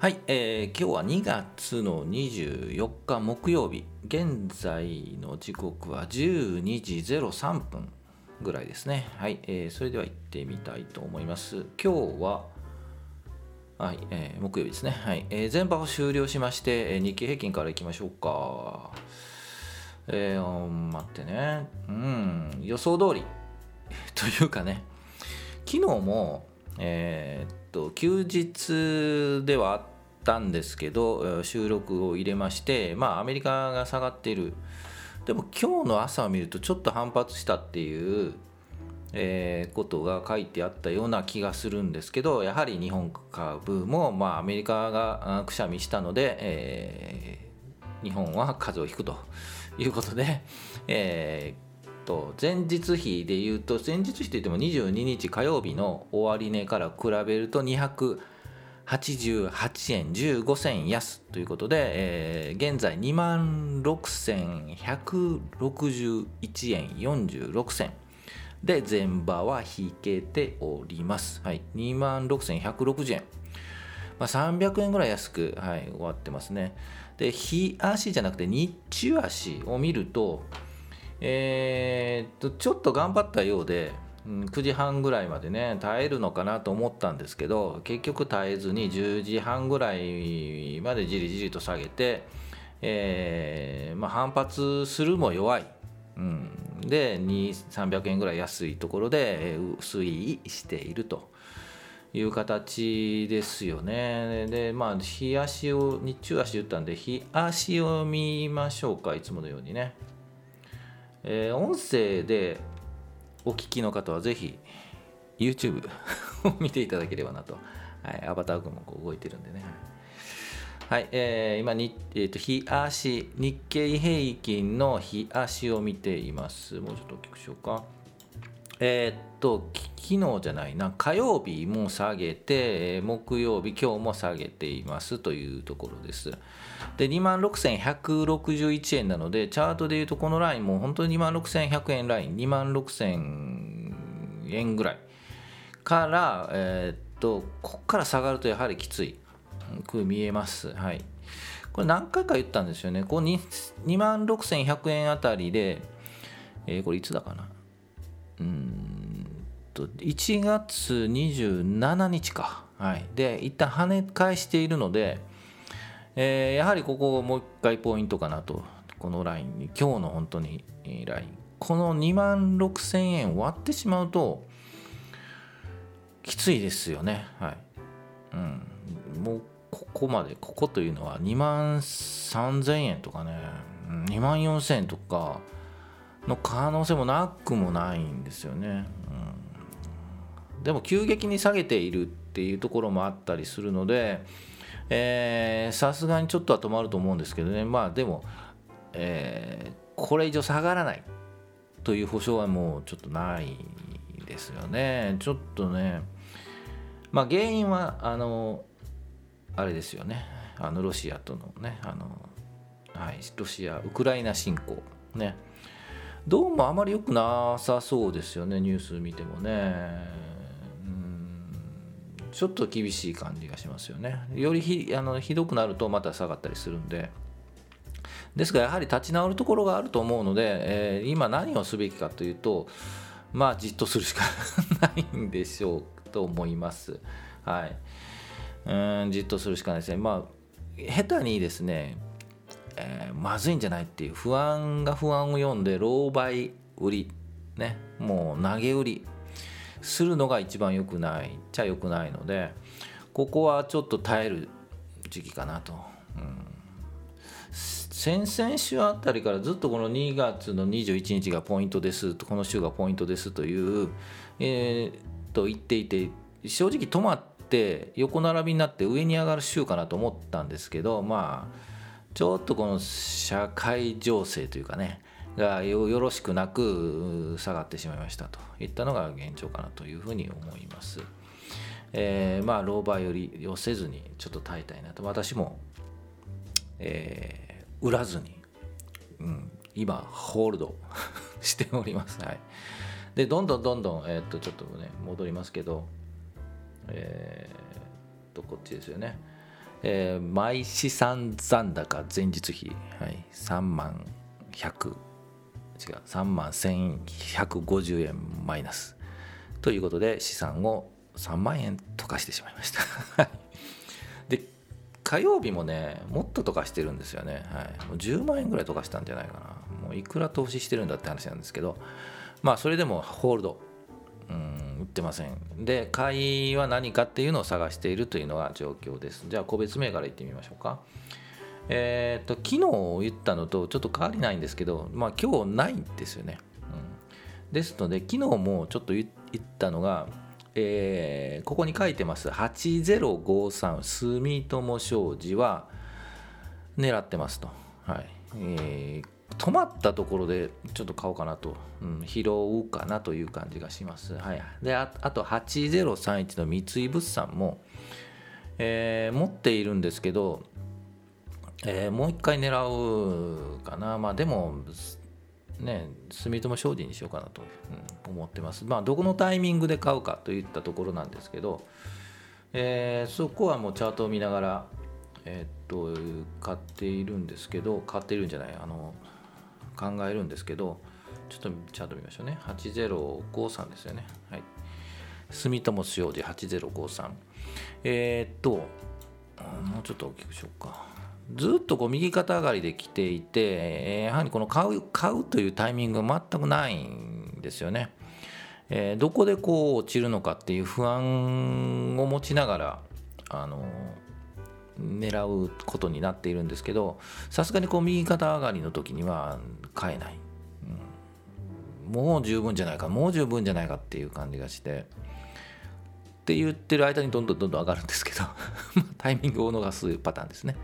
はい、えー今日は2月の24日木曜日。現在の時刻は12時03分ぐらいですね。はい、えーそれでは行ってみたいと思います。今日ははい、えー木曜日ですね。はい、えー前場を終了しまして、えー日経平均からいきましょうか。えー、待ってね。うん予想通り。というかね。昨日も、えー休日ではあったんですけど収録を入れましてまあアメリカが下がっている。でも今日の朝を見るとちょっと反発したっていう、えーことが書いてあったような気がするんですけどやはり日本株も、まあ、アメリカがくしゃみしたので、えー日本は風邪をひくということで、えー前日比でいうと前日比といっても22日火曜日の終値から比べると88円15銭安ということで、えー現在2万6161円46銭で前場は引けております。はい、2万6160円。まあ、300円ぐらい安く、はい、終わってますね。で、日足じゃなくて日中足を見ると、えーっと、ちょっと頑張ったようで、うん9時半ぐらいまでね、耐えるのかなと思ったんですけど、結局耐えずに10時半ぐらいまでじりじりと下げて、えーまあ、反発するも弱い。うん、で、2、300円ぐらい安いところで推移していると。いう形ですよね。で、まあ、日足を、日中足言ったんで、日足を見ましょうか、いつものようにね。えー音声でお聞きの方はぜひ YouTube を見ていただければなと。はい、アバター君もこう動いてるんでね。はい、えー今に、えー、と日足、日経平均の日足を見ています。もうちょっと大きくしようか。えーっと、昨日じゃないな、火曜日も下げて、木曜日、今日も下げていますというところです。で、26,161円なので、チャートでいうと、このラインも本当に26,100円ライン、2万6000円ぐらいから、えーっと、ここから下がるとやはりきついく見えます。はい。これ何回か言ったんですよね。こう2万6100円あたりで、えーこれいつだかな。うんと1月27日か、はい、で一旦跳ね返しているので、えーやはりここもう一回ポイントかなと。このラインに今日の本当にライン。この2万6000円割ってしまうときついですよね。はい、うん、もうここまでここというのは2万3000円とかね。2万4000円とかの可能性もなくもないんですよね。うん、でも急激に下げているっていうところもあったりするのでさすがにちょっとは止まると思うんですけどね。まあでも、えーこれ以上下がらないという保証はもうちょっとないですよね。ちょっとねまあ原因はあのあれですよね。あのロシアとのねあの、はい、ロシアウクライナ侵攻ね。どうもあまり良くなさそうですよねニュース見てもね。ちょっと厳しい感じがしますよね。よりひあのひどくなるとまた下がったりするんで。ですがやはり立ち直るところがあると思うので、えー今何をすべきかというとまあじっとするしかないんでしょうと思います。はい。うんじっとするしかないですね。まあ下手にですねえーまずいんじゃないっていう不安が不安を読んで狼狽売りねもう投げ売りするのが一番良くないっちゃ良くないのでここはちょっと耐える時期かなと、うん。先々週あたりからずっとこの2月の21日がポイントですとこの週がポイントですという、えーと言っていて正直止まって横並びになって上に上がる週かなと思ったんですけどまあちょっとこの社会情勢というかねがよろしくなく下がってしまいましたといったのが現状かなというふうに思います。えーまあ老婆より寄せずにちょっと耐えたいなと私も、えー売らずに、うん、今ホールド しております。はい、でどんどんどんどん、えーっとちょっとね戻りますけど、えーっとこっちですよね。えー、毎資産残高前日比、はい、3万100違う3万1150円マイナス。ということで資産を3万円溶かしてしまいました。で火曜日もねもっと溶かしてるんですよね、はい、もう10万円ぐらい溶かしたんじゃないかな。もういくら投資してるんだって話なんですけど。まあそれでもホールド。うん売ってません。で買いは何かっていうのを探しているというのが状況です。じゃあ個別銘柄いってみましょうか。えっ、と昨日言ったのとちょっと変わりないんですけどまあ今日ないんですよね、うん、ですので昨日もちょっと言ったのがえー、ここに書いてます。8053住友商事は狙ってますと、はい。えー、止まったところでちょっと買おうかなと、うん、拾うかなという感じがします。はい、であと8031の三井物産も、えー、持っているんですけど、えー、もう一回狙うかな。まあでも、ね、住友商事にしようかなと、うん、思ってます。まあどこのタイミングで買うかといったところなんですけど、えー、そこはもうチャートを見ながら、えー、っと買っているんですけど買っているんじゃないあの考えるんですけどちょっとチャート見ましょうね。8053ですよね。はい。住友商事8053えー、っともうちょっと大きくしようか。ずっとこう右肩上がりで来ていてやはりこの買う買うというタイミングが全くないんですよね、え、どこでこう落ちるのかっていう不安を持ちながらあの狙うことになっているんですけどさすがにこう右肩上がりの時には買えない、うん、もう十分じゃないかもう十分じゃないかっていう感じがしてって言ってる間にどんどんどんどん上がるんですけど タイミングを逃すパターンですね。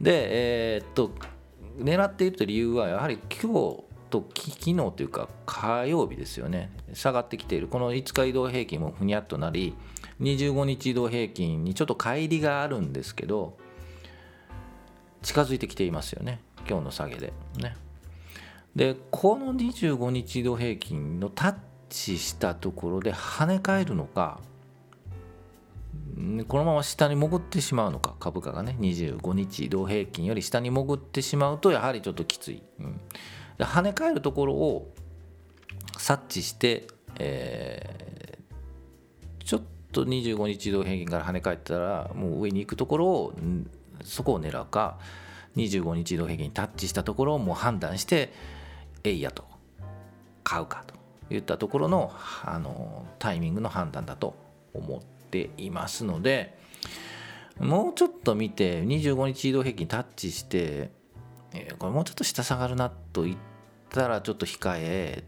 でえー、っと狙っているという理由はやはり今日と昨日というか火曜日ですよね。下がってきている。この5日移動平均もふにゃっとなり25日移動平均にちょっと乖離があるんですけど近づいてきていますよね。今日の下げで。ね。でこの25日移動平均のタッチしたところで跳ね返るのかこのまま下に潜ってしまうのか？株価がね。25日移動平均より下に潜ってしまうとやはりちょっときつい、うん、跳ね返るところを察知して、えー、ちょっと25日移動平均から跳ね返ったらもう上に行くところをそこを狙うか25日移動平均にタッチしたところをもう判断してえいやと。買うかといったところのあのタイミングの判断だと思ってていますのでもうちょっと見て25日移動平均タッチして、えこれもうちょっと下下がるなと言ったらちょっと控え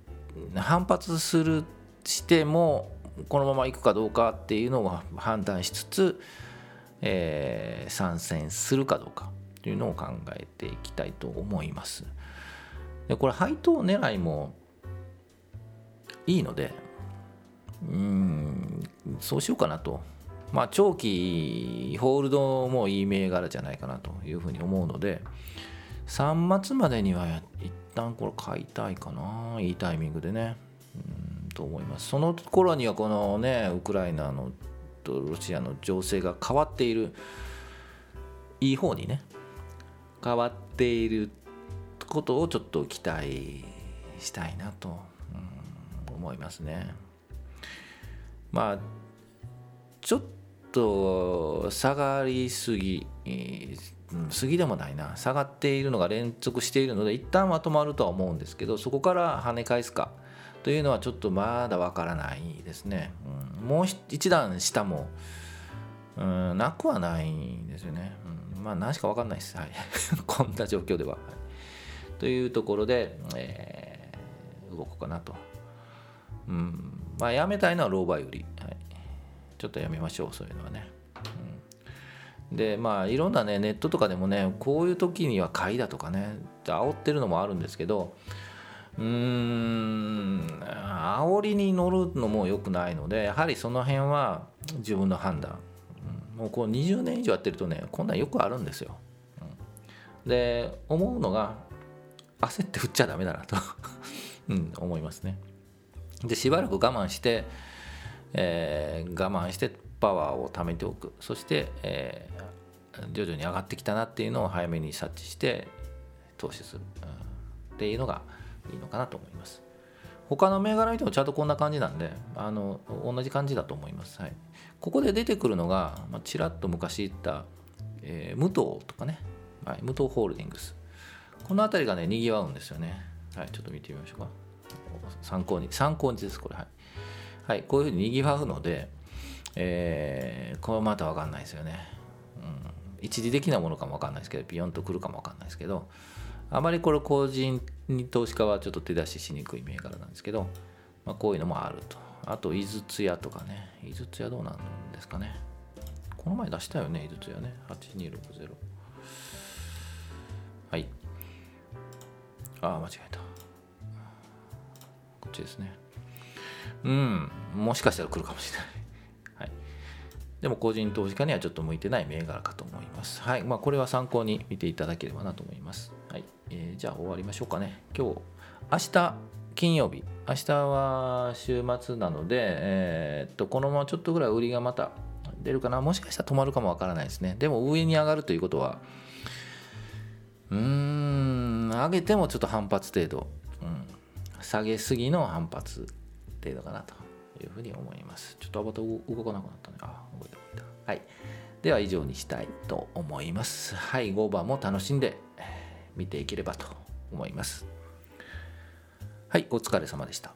反発するしてもこのままいくかどうかっていうのを判断しつつ、えー、参戦するかどうかというのを考えていきたいと思います。でこれ配当狙いもいいのでうんそうしようかなと。まあ長期ホールドもいい銘柄じゃないかなというふうに思うので3末までには一旦これ買いたいかないいタイミングでね。うんと思いますその頃にはこのねウクライナのとロシアの情勢が変わっているいい方にね変わっていることをちょっと期待したいなと、うん、思いますねまあちょっと下がりすぎ、過ぎでもないな。下がっているのが連続しているので一旦は止まるとは思うんですけどそこから跳ね返すかというのはちょっとまだわからないですね、うん、もう一段下も、うん、なくはないですよね、うん、まあ何しかわかんないです、はい、こんな状況では、はい、というところで、えー、動こうかなと、うん。まあ、やめたいのはローバー売り、はい、ちょっとやめましょうそういうのはね、うん、でまあいろんなねネットとかでもねこういう時には買いだとかね煽ってるのもあるんですけどうーん煽りに乗るのも良くないのでやはりその辺は自分の判断、うん、もうこう20年以上やってるとねこんなんよくあるんですよ、うん、で思うのが焦って振っちゃダメだなと。うん、思いますね。でしばらく我慢して、えー、我慢してパワーを貯めておく。そして、え徐々に上がってきたなっていうのを早めに察知して投資する、うん、っていうのがいいのかなと思います。他の銘柄見てもちゃんとこんな感じなんであの同じ感じだと思います、はい、ここで出てくるのが、まあ、ちらっと昔言った、えー、武藤とかね、はい、武藤ホールディングス。この辺りがねにぎわうんですよね。はい。ちょっと見てみましょうか。参考に参考にですこれはい、はい、こういうふうににぎわうのでえー、これまた分かんないですよね、うん、一時的なものかも分かんないですけどビヨンとくるかも分かんないですけどあまりこれ個人に投資家はちょっと手出ししにくい銘柄なんですけど、まあ、こういうのもあると。あと井筒屋とかね。井筒屋どうなんですかね。この前出したよね井筒屋ね。8260はい。ああ間違えた。こっちですねうんもしかしたら来るかもしれないはいでも個人投資家にはちょっと向いてない銘柄かと思います。はい。まあ、これは参考に見ていただければなと思います。はい。えー、じゃあ終わりましょうかね。今日、明日、金曜日。明日は週末なので、えー、っと、このままちょっとぐらい売りがまた出るかな。もしかしたら止まるかもわからないですね。でも上に上がるということは、うーん、上げてもちょっと反発程度。下げすぎの反発程度かなと。いうふうに思います。ちょっとアバター動かなくなったね。あ、動いた動いた。はい。では以上にしたいと思います。はい、5番も楽しんで見ていければと思います。はい、お疲れ様でした。